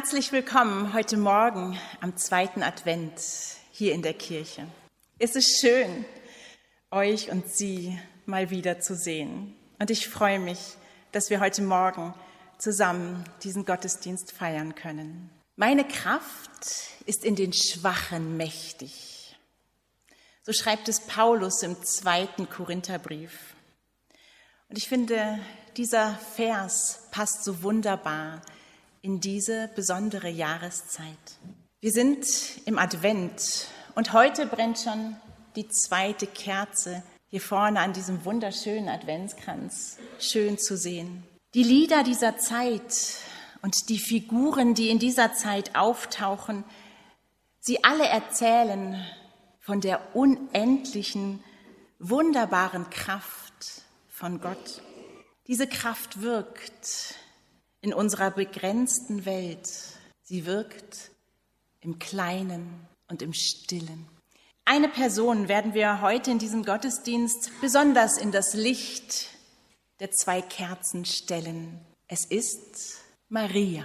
Herzlich willkommen heute Morgen am zweiten Advent hier in der Kirche. Es ist schön, euch und Sie mal wieder zu sehen. Und ich freue mich, dass wir heute Morgen zusammen diesen Gottesdienst feiern können. Meine Kraft ist in den Schwachen mächtig. So schreibt es Paulus im zweiten Korintherbrief. Und ich finde, dieser Vers passt so wunderbar in diese besondere Jahreszeit. Wir sind im Advent und heute brennt schon die zweite Kerze hier vorne an diesem wunderschönen Adventskranz. Schön zu sehen. Die Lieder dieser Zeit und die Figuren, die in dieser Zeit auftauchen, sie alle erzählen von der unendlichen, wunderbaren Kraft von Gott. Diese Kraft wirkt in unserer begrenzten Welt. Sie wirkt im Kleinen und im Stillen. Eine Person werden wir heute in diesem Gottesdienst besonders in das Licht der zwei Kerzen stellen. Es ist Maria.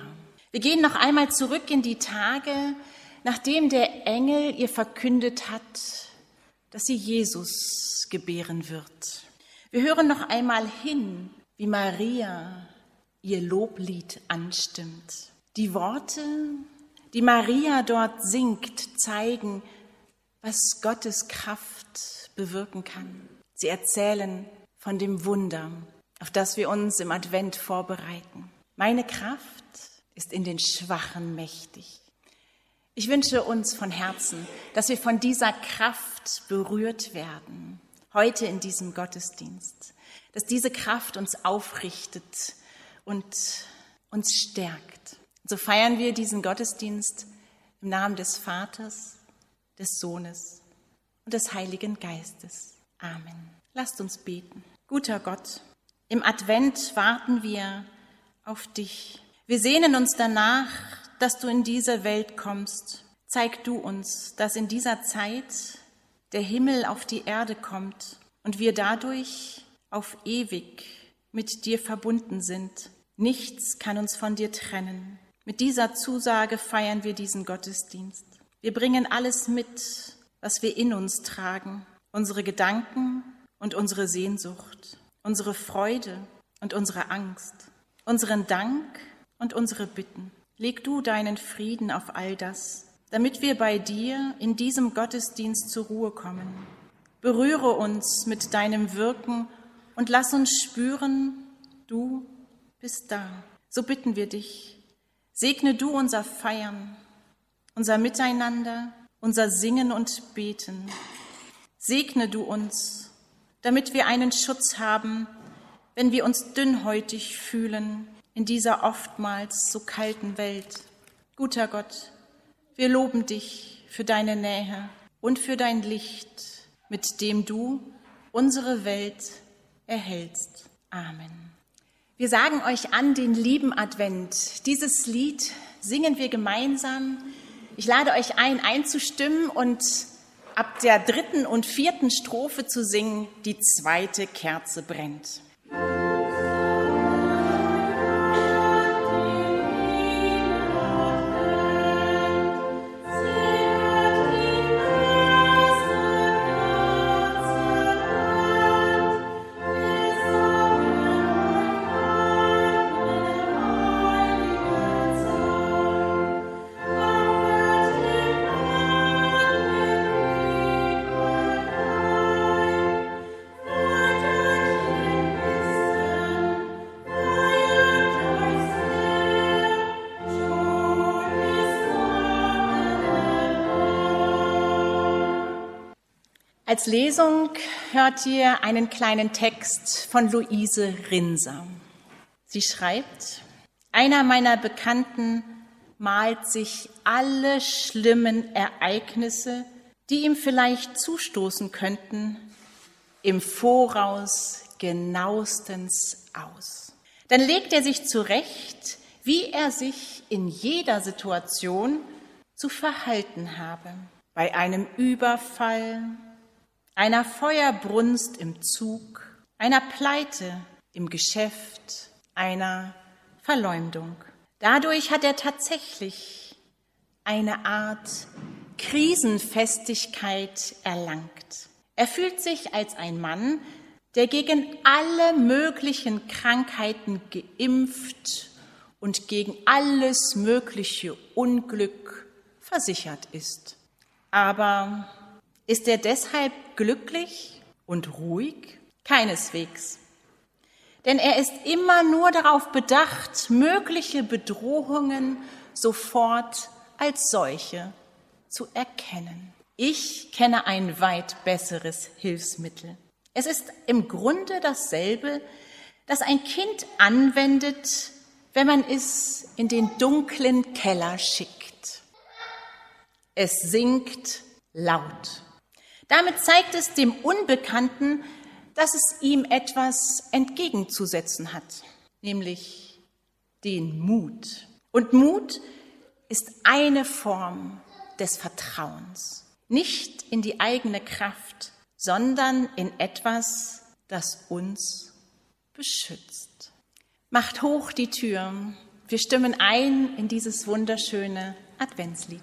Wir gehen noch einmal zurück in die Tage, nachdem der Engel ihr verkündet hat, dass sie Jesus gebären wird. Wir hören noch einmal hin, wie Maria ihr Loblied anstimmt. Die Worte, die Maria dort singt, zeigen, was Gottes Kraft bewirken kann. Sie erzählen von dem Wunder, auf das wir uns im Advent vorbereiten. Meine Kraft ist in den Schwachen mächtig. Ich wünsche uns von Herzen, dass wir von dieser Kraft berührt werden, heute in diesem Gottesdienst, dass diese Kraft uns aufrichtet, und uns stärkt. So feiern wir diesen Gottesdienst im Namen des Vaters, des Sohnes und des Heiligen Geistes. Amen. Lasst uns beten. Guter Gott, im Advent warten wir auf dich. Wir sehnen uns danach, dass du in diese Welt kommst. Zeig du uns, dass in dieser Zeit der Himmel auf die Erde kommt und wir dadurch auf ewig mit dir verbunden sind. Nichts kann uns von dir trennen. Mit dieser Zusage feiern wir diesen Gottesdienst. Wir bringen alles mit, was wir in uns tragen, unsere Gedanken und unsere Sehnsucht, unsere Freude und unsere Angst, unseren Dank und unsere Bitten. Leg du deinen Frieden auf all das, damit wir bei dir in diesem Gottesdienst zur Ruhe kommen. Berühre uns mit deinem Wirken und lass uns spüren, du bist da. So bitten wir dich. Segne du unser Feiern, unser Miteinander, unser Singen und Beten. Segne du uns, damit wir einen Schutz haben, wenn wir uns dünnhäutig fühlen in dieser oftmals so kalten Welt. Guter Gott, wir loben dich für deine Nähe und für dein Licht, mit dem du unsere Welt erhältst. Amen. Wir sagen euch an den lieben Advent. Dieses Lied singen wir gemeinsam. Ich lade euch ein, einzustimmen und ab der dritten und vierten Strophe zu singen, die zweite Kerze brennt. Als Lesung hört ihr einen kleinen Text von Luise Rinser. Sie schreibt, einer meiner Bekannten malt sich alle schlimmen Ereignisse, die ihm vielleicht zustoßen könnten, im Voraus genauestens aus. Dann legt er sich zurecht, wie er sich in jeder Situation zu verhalten habe. Bei einem Überfall, einer Feuerbrunst im Zug, einer Pleite im Geschäft, einer Verleumdung. Dadurch hat er tatsächlich eine Art Krisenfestigkeit erlangt. Er fühlt sich als ein Mann, der gegen alle möglichen Krankheiten geimpft und gegen alles mögliche Unglück versichert ist. Aber ist er deshalb glücklich und ruhig? Keineswegs. Denn er ist immer nur darauf bedacht, mögliche Bedrohungen sofort als solche zu erkennen. Ich kenne ein weit besseres Hilfsmittel. Es ist im Grunde dasselbe, das ein Kind anwendet, wenn man es in den dunklen Keller schickt. Es singt laut. Damit zeigt es dem Unbekannten, dass es ihm etwas entgegenzusetzen hat, nämlich den Mut. Und Mut ist eine Form des Vertrauens, nicht in die eigene Kraft, sondern in etwas, das uns beschützt. Macht hoch die Tür. Wir stimmen ein in dieses wunderschöne Adventslied.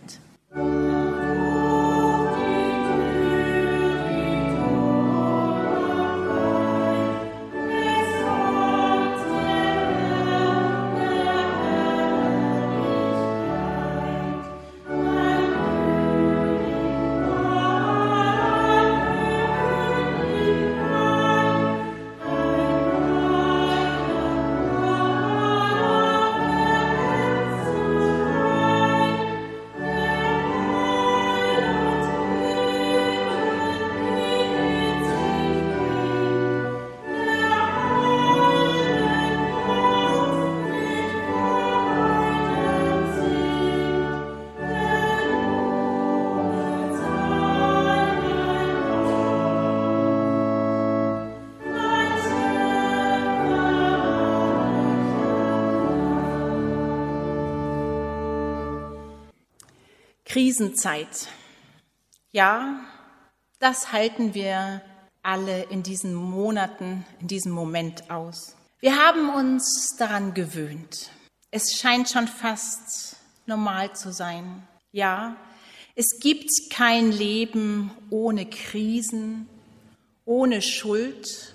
Krisenzeit. Ja, das halten wir alle in diesen Monaten, in diesem Moment aus. Wir haben uns daran gewöhnt. Es scheint schon fast normal zu sein. Ja, es gibt kein Leben ohne Krisen, ohne Schuld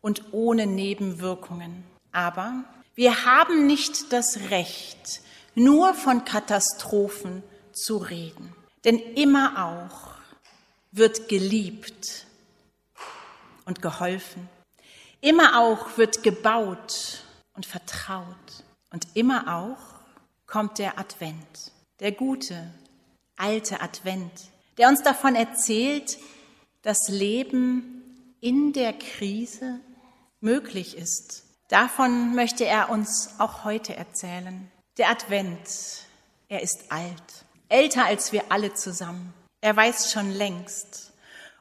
und ohne Nebenwirkungen. Aber wir haben nicht das Recht, nur von Katastrophen zu reden. Denn immer auch wird geliebt und geholfen. Immer auch wird gebaut und vertraut. Und immer auch kommt der Advent, der gute, alte Advent, der uns davon erzählt, dass Leben in der Krise möglich ist. Davon möchte er uns auch heute erzählen. Der Advent, er ist alt älter als wir alle zusammen. Er weiß schon längst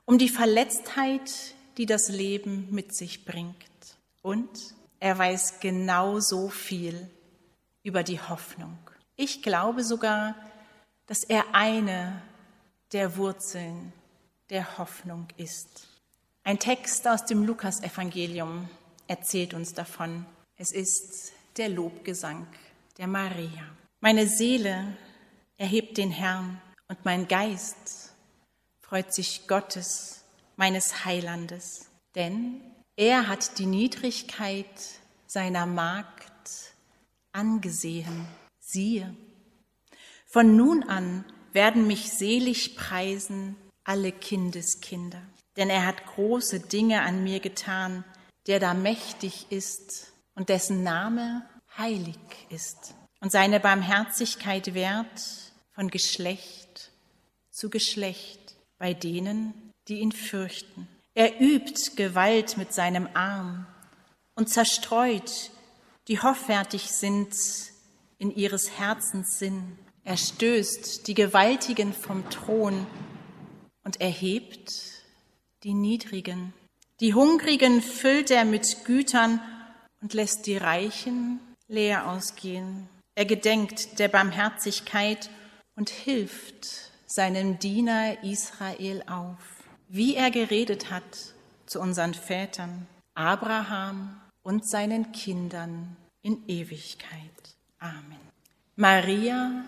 um die Verletztheit, die das Leben mit sich bringt. Und er weiß genauso viel über die Hoffnung. Ich glaube sogar, dass er eine der Wurzeln der Hoffnung ist. Ein Text aus dem Lukasevangelium erzählt uns davon. Es ist der Lobgesang der Maria. Meine Seele erhebt den Herrn und mein Geist freut sich Gottes, meines Heilandes, denn er hat die Niedrigkeit seiner Magd angesehen. Siehe, von nun an werden mich selig preisen alle Kindeskinder, denn er hat große Dinge an mir getan, der da mächtig ist und dessen Name heilig ist. Und seine Barmherzigkeit wert von Geschlecht zu Geschlecht bei denen, die ihn fürchten. Er übt Gewalt mit seinem Arm und zerstreut, die hoffärtig sind in ihres Herzens Sinn. Er stößt die Gewaltigen vom Thron und erhebt die Niedrigen. Die Hungrigen füllt er mit Gütern und lässt die Reichen leer ausgehen. Er gedenkt der Barmherzigkeit und hilft seinem Diener Israel auf, wie er geredet hat zu unseren Vätern, Abraham und seinen Kindern in Ewigkeit. Amen. Maria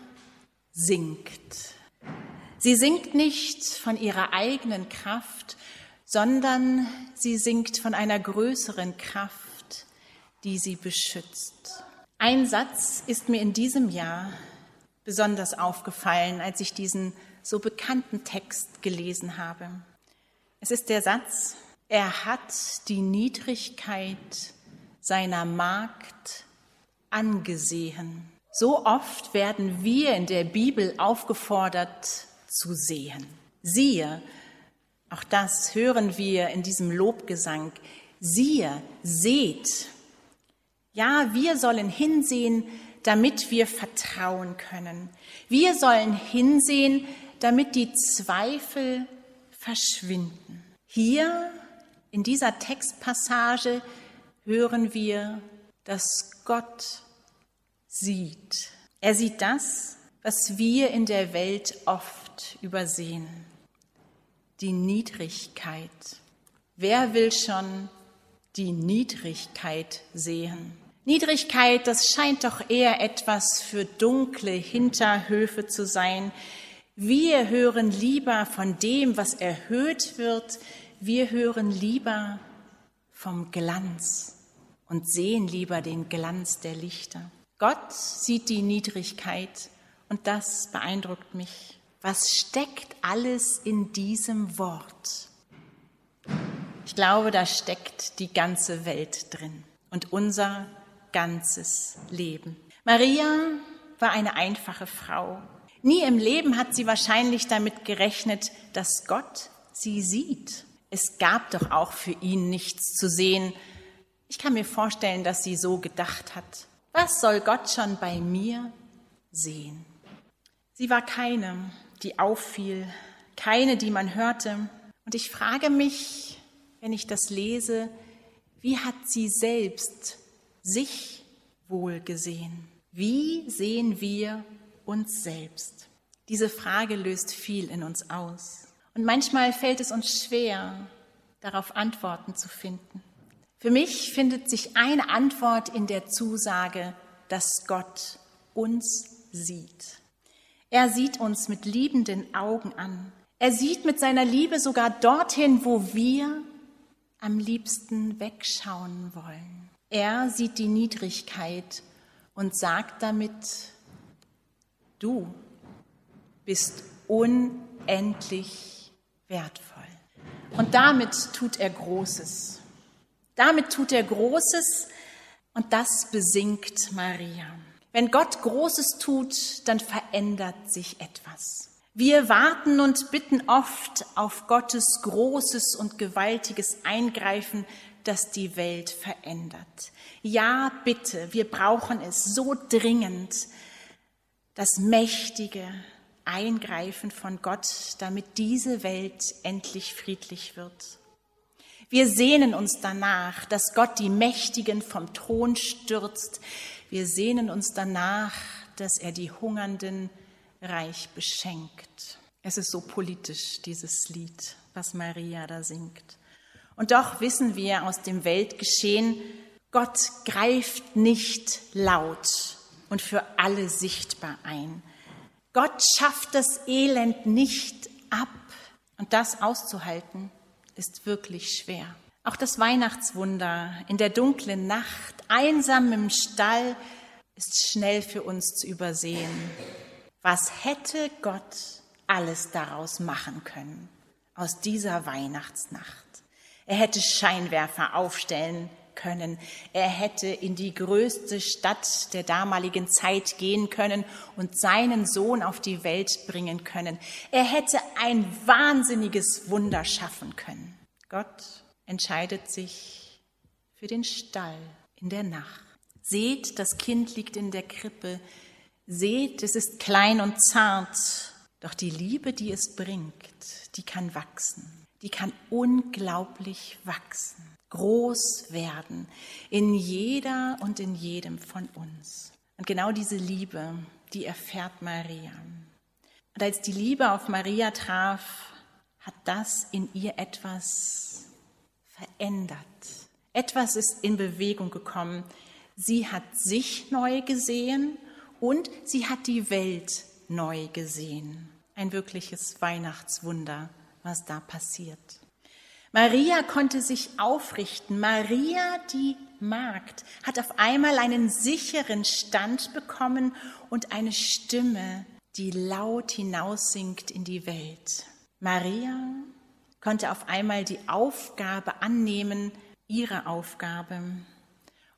singt. Sie singt nicht von ihrer eigenen Kraft, sondern sie singt von einer größeren Kraft, die sie beschützt. Ein Satz ist mir in diesem Jahr besonders aufgefallen, als ich diesen so bekannten Text gelesen habe. Es ist der Satz, er hat die Niedrigkeit seiner Magd angesehen. So oft werden wir in der Bibel aufgefordert zu sehen. Siehe, auch das hören wir in diesem Lobgesang. Siehe, seht. Ja, wir sollen hinsehen, damit wir vertrauen können. Wir sollen hinsehen, damit die Zweifel verschwinden. Hier in dieser Textpassage hören wir, dass Gott sieht. Er sieht das, was wir in der Welt oft übersehen. Die Niedrigkeit. Wer will schon die Niedrigkeit sehen? Niedrigkeit, das scheint doch eher etwas für dunkle Hinterhöfe zu sein. Wir hören lieber von dem, was erhöht wird. Wir hören lieber vom Glanz und sehen lieber den Glanz der Lichter. Gott sieht die Niedrigkeit und das beeindruckt mich. Was steckt alles in diesem Wort? Ich glaube, da steckt die ganze Welt drin und unser ganzes Leben. Maria war eine einfache Frau. Nie im Leben hat sie wahrscheinlich damit gerechnet, dass Gott sie sieht. Es gab doch auch für ihn nichts zu sehen. Ich kann mir vorstellen, dass sie so gedacht hat. Was soll Gott schon bei mir sehen? Sie war keine, die auffiel, keine, die man hörte. Und ich frage mich, wenn ich das lese, wie hat sie selbst sich wohl gesehen? Wie sehen wir uns selbst? Diese Frage löst viel in uns aus. Und manchmal fällt es uns schwer, darauf Antworten zu finden. Für mich findet sich eine Antwort in der Zusage, dass Gott uns sieht. Er sieht uns mit liebenden Augen an. Er sieht mit seiner Liebe sogar dorthin, wo wir am liebsten wegschauen wollen. Er sieht die Niedrigkeit und sagt damit, du bist unendlich wertvoll. Und damit tut er Großes. Damit tut er Großes und das besingt Maria. Wenn Gott Großes tut, dann verändert sich etwas. Wir warten und bitten oft auf Gottes großes und gewaltiges Eingreifen, das die Welt verändert. Ja, bitte, wir brauchen es so dringend, das mächtige Eingreifen von Gott, damit diese Welt endlich friedlich wird. Wir sehnen uns danach, dass Gott die Mächtigen vom Thron stürzt. Wir sehnen uns danach, dass er die Hungernden reich beschenkt. Es ist so politisch, dieses Lied, was Maria da singt. Und doch wissen wir aus dem Weltgeschehen, Gott greift nicht laut und für alle sichtbar ein. Gott schafft das Elend nicht ab. Und das auszuhalten, ist wirklich schwer. Auch das Weihnachtswunder in der dunklen Nacht, einsam im Stall, ist schnell für uns zu übersehen. Was hätte Gott alles daraus machen können, aus dieser Weihnachtsnacht? Er hätte Scheinwerfer aufstellen können. Er hätte in die größte Stadt der damaligen Zeit gehen können und seinen Sohn auf die Welt bringen können. Er hätte ein wahnsinniges Wunder schaffen können. Gott entscheidet sich für den Stall in der Nacht. Seht, das Kind liegt in der Krippe. Seht, es ist klein und zart. Doch die Liebe, die es bringt, die kann wachsen. Die kann unglaublich wachsen groß werden in jeder und in jedem von uns. Und genau diese Liebe, die erfährt Maria. Und als die Liebe auf Maria traf, hat das in ihr etwas verändert. Etwas ist in Bewegung gekommen. Sie hat sich neu gesehen und sie hat die Welt neu gesehen. Ein wirkliches Weihnachtswunder, was da passiert. Maria konnte sich aufrichten. Maria, die Magd, hat auf einmal einen sicheren Stand bekommen und eine Stimme, die laut hinaussingt in die Welt. Maria konnte auf einmal die Aufgabe annehmen, ihre Aufgabe.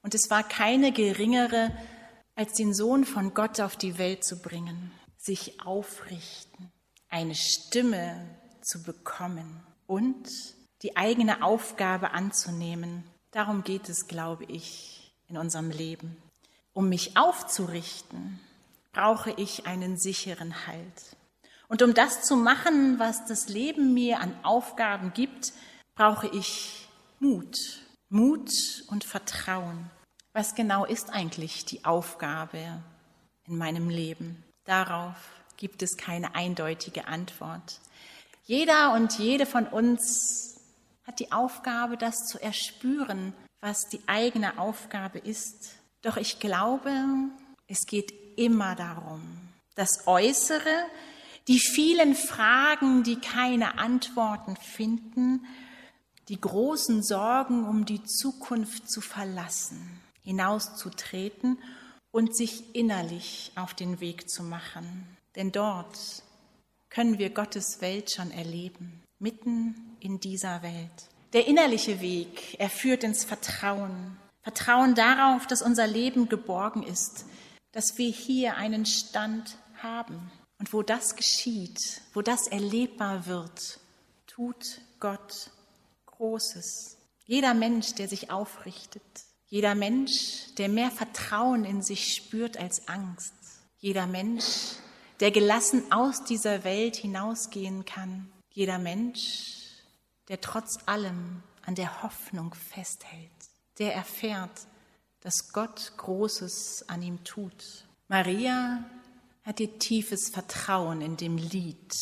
Und es war keine geringere, als den Sohn von Gott auf die Welt zu bringen, sich aufrichten, eine Stimme zu bekommen und die eigene Aufgabe anzunehmen. Darum geht es, glaube ich, in unserem Leben. Um mich aufzurichten, brauche ich einen sicheren Halt. Und um das zu machen, was das Leben mir an Aufgaben gibt, brauche ich Mut. Mut und Vertrauen. Was genau ist eigentlich die Aufgabe in meinem Leben? Darauf gibt es keine eindeutige Antwort. Jeder und jede von uns hat die Aufgabe, das zu erspüren, was die eigene Aufgabe ist. Doch ich glaube, es geht immer darum, das Äußere, die vielen Fragen, die keine Antworten finden, die großen Sorgen um die Zukunft zu verlassen, hinauszutreten und sich innerlich auf den Weg zu machen. Denn dort können wir Gottes Welt schon erleben mitten in dieser Welt. Der innerliche Weg, er führt ins Vertrauen. Vertrauen darauf, dass unser Leben geborgen ist, dass wir hier einen Stand haben. Und wo das geschieht, wo das erlebbar wird, tut Gott Großes. Jeder Mensch, der sich aufrichtet, jeder Mensch, der mehr Vertrauen in sich spürt als Angst, jeder Mensch, der gelassen aus dieser Welt hinausgehen kann, jeder Mensch, der trotz allem an der Hoffnung festhält, der erfährt, dass Gott Großes an ihm tut. Maria hat ihr tiefes Vertrauen in dem Lied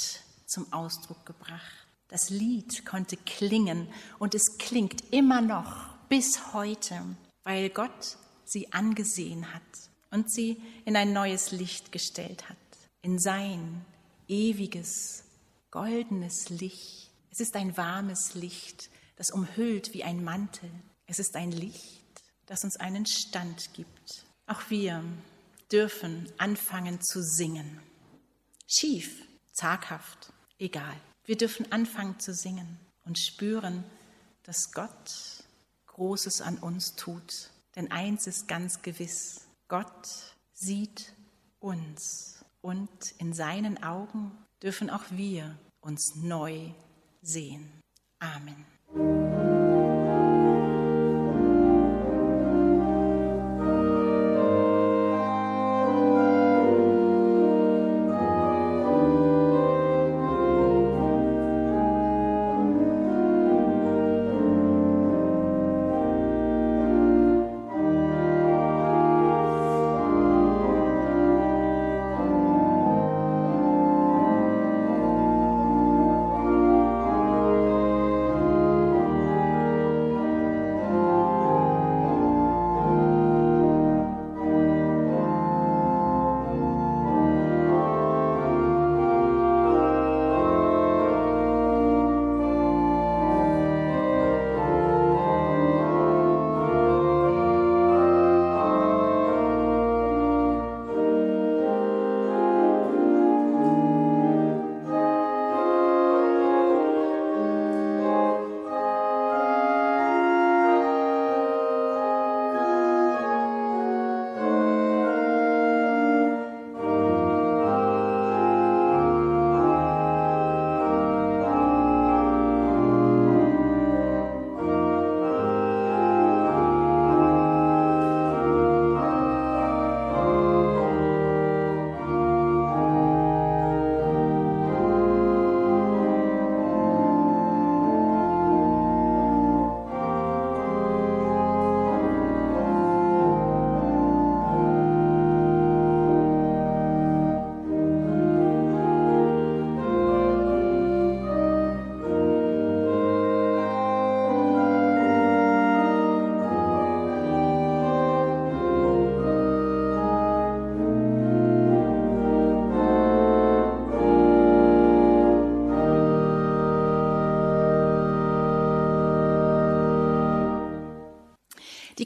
zum Ausdruck gebracht. Das Lied konnte klingen und es klingt immer noch bis heute, weil Gott sie angesehen hat und sie in ein neues Licht gestellt hat, in sein ewiges goldenes Licht. Es ist ein warmes Licht, das umhüllt wie ein Mantel. Es ist ein Licht, das uns einen Stand gibt. Auch wir dürfen anfangen zu singen. Schief, zaghaft, egal. Wir dürfen anfangen zu singen und spüren, dass Gott Großes an uns tut. Denn eins ist ganz gewiss, Gott sieht uns und in seinen Augen dürfen auch wir uns neu sehen. Amen.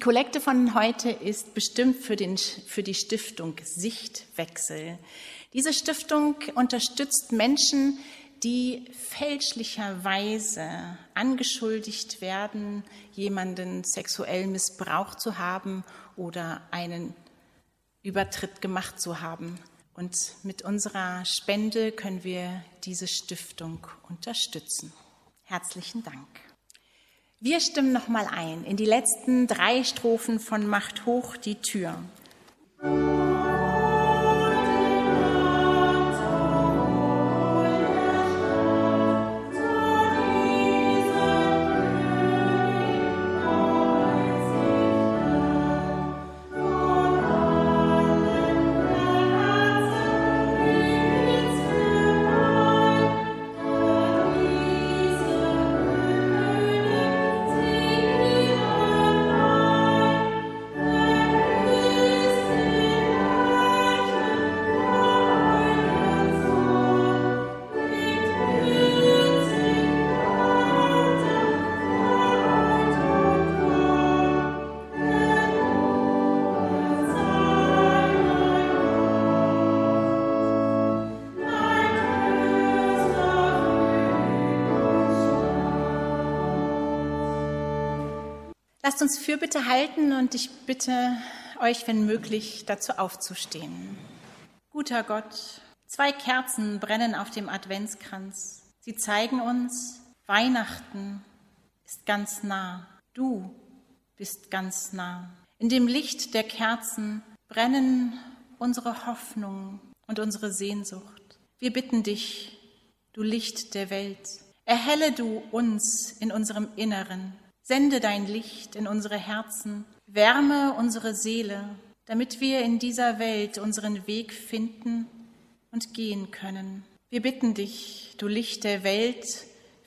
Kollekte von heute ist bestimmt für, den, für die Stiftung Sichtwechsel. Diese Stiftung unterstützt Menschen, die fälschlicherweise angeschuldigt werden, jemanden sexuell missbraucht zu haben oder einen Übertritt gemacht zu haben. Und mit unserer Spende können wir diese Stiftung unterstützen. Herzlichen Dank. Wir stimmen nochmal ein in die letzten drei Strophen von Macht hoch die Tür. Lasst uns Fürbitte halten und ich bitte euch, wenn möglich, dazu aufzustehen. Guter Gott, zwei Kerzen brennen auf dem Adventskranz. Sie zeigen uns, Weihnachten ist ganz nah. Du bist ganz nah. In dem Licht der Kerzen brennen unsere Hoffnung und unsere Sehnsucht. Wir bitten dich, du Licht der Welt, erhelle du uns in unserem Inneren Sende dein Licht in unsere Herzen, wärme unsere Seele, damit wir in dieser Welt unseren Weg finden und gehen können. Wir bitten dich, du Licht der Welt,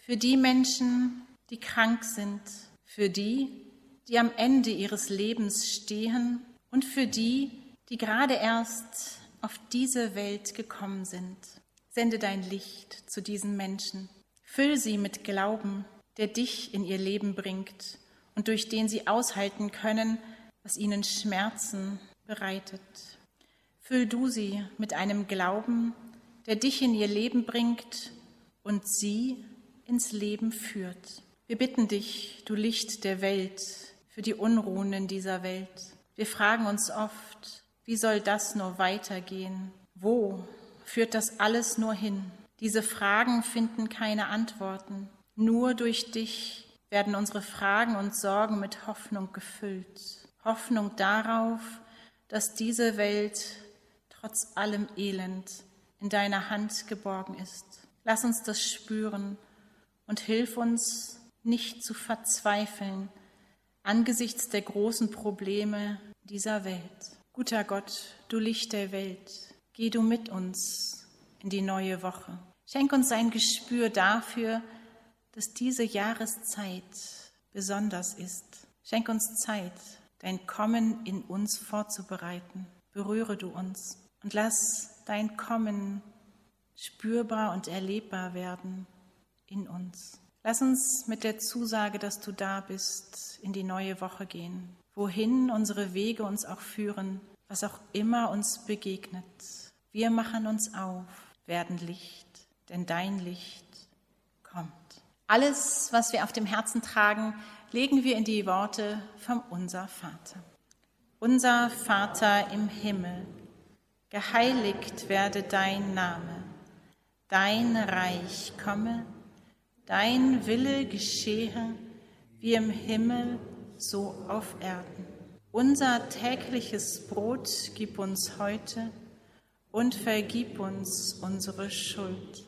für die Menschen, die krank sind, für die, die am Ende ihres Lebens stehen und für die, die gerade erst auf diese Welt gekommen sind. Sende dein Licht zu diesen Menschen. Füll sie mit Glauben, der dich in ihr Leben bringt und durch den sie aushalten können, was ihnen Schmerzen bereitet. Füll du sie mit einem Glauben, der dich in ihr Leben bringt und sie ins Leben führt. Wir bitten dich, du Licht der Welt, für die Unruhen in dieser Welt. Wir fragen uns oft, wie soll das nur weitergehen? Wo führt das alles nur hin? Diese Fragen finden keine Antworten. Nur durch dich werden unsere Fragen und Sorgen mit Hoffnung gefüllt. Hoffnung darauf, dass diese Welt trotz allem Elend in deiner Hand geborgen ist. Lass uns das spüren und hilf uns nicht zu verzweifeln angesichts der großen Probleme dieser Welt. Guter Gott, du Licht der Welt, geh du mit uns in die neue Woche. Schenk uns ein Gespür dafür, dass diese Jahreszeit besonders ist. Schenk uns Zeit, dein Kommen in uns vorzubereiten. Berühre du uns und lass dein Kommen spürbar und erlebbar werden in uns. Lass uns mit der Zusage, dass du da bist, in die neue Woche gehen. Wohin unsere Wege uns auch führen, was auch immer uns begegnet. Wir machen uns auf, werden Licht, denn dein Licht. Alles, was wir auf dem Herzen tragen, legen wir in die Worte vom Unser Vater. Unser Vater im Himmel, geheiligt werde dein Name, dein Reich komme, dein Wille geschehe, wie im Himmel, so auf Erden. Unser tägliches Brot gib uns heute und vergib uns unsere Schuld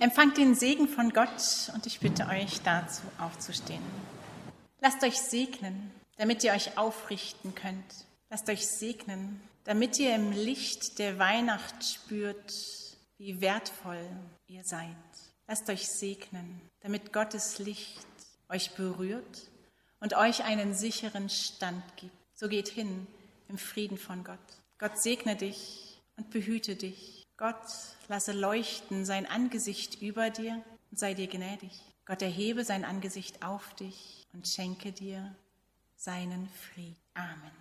Empfangt den Segen von Gott und ich bitte euch dazu aufzustehen. Lasst euch segnen, damit ihr euch aufrichten könnt. Lasst euch segnen, damit ihr im Licht der Weihnacht spürt, wie wertvoll ihr seid. Lasst euch segnen, damit Gottes Licht euch berührt und euch einen sicheren Stand gibt. So geht hin im Frieden von Gott. Gott segne dich und behüte dich. Gott lasse leuchten sein Angesicht über dir und sei dir gnädig. Gott erhebe sein Angesicht auf dich und schenke dir seinen Frieden. Amen.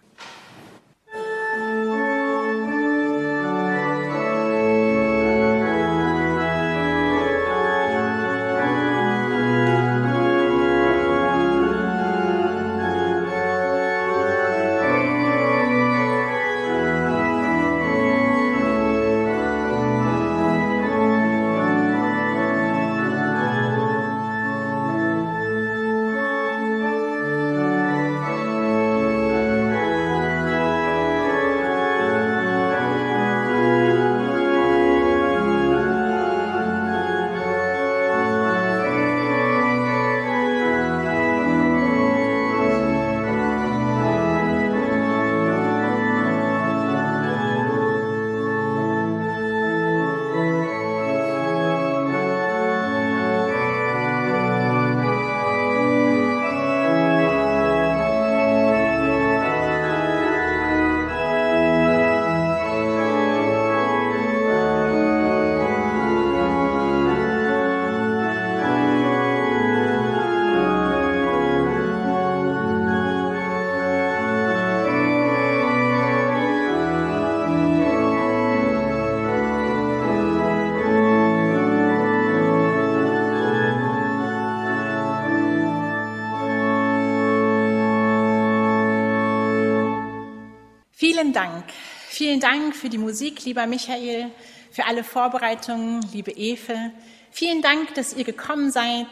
Vielen Dank. Vielen Dank für die Musik, lieber Michael, für alle Vorbereitungen, liebe Efe. Vielen Dank, dass ihr gekommen seid.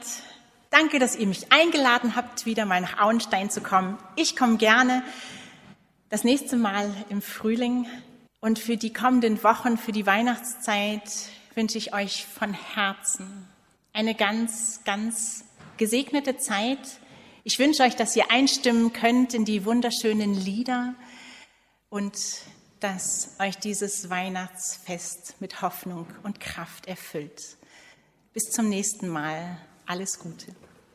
Danke, dass ihr mich eingeladen habt, wieder mal nach Auenstein zu kommen. Ich komme gerne das nächste Mal im Frühling. Und für die kommenden Wochen, für die Weihnachtszeit wünsche ich euch von Herzen eine ganz, ganz gesegnete Zeit. Ich wünsche euch, dass ihr einstimmen könnt in die wunderschönen Lieder, und dass euch dieses Weihnachtsfest mit Hoffnung und Kraft erfüllt. Bis zum nächsten Mal. Alles Gute.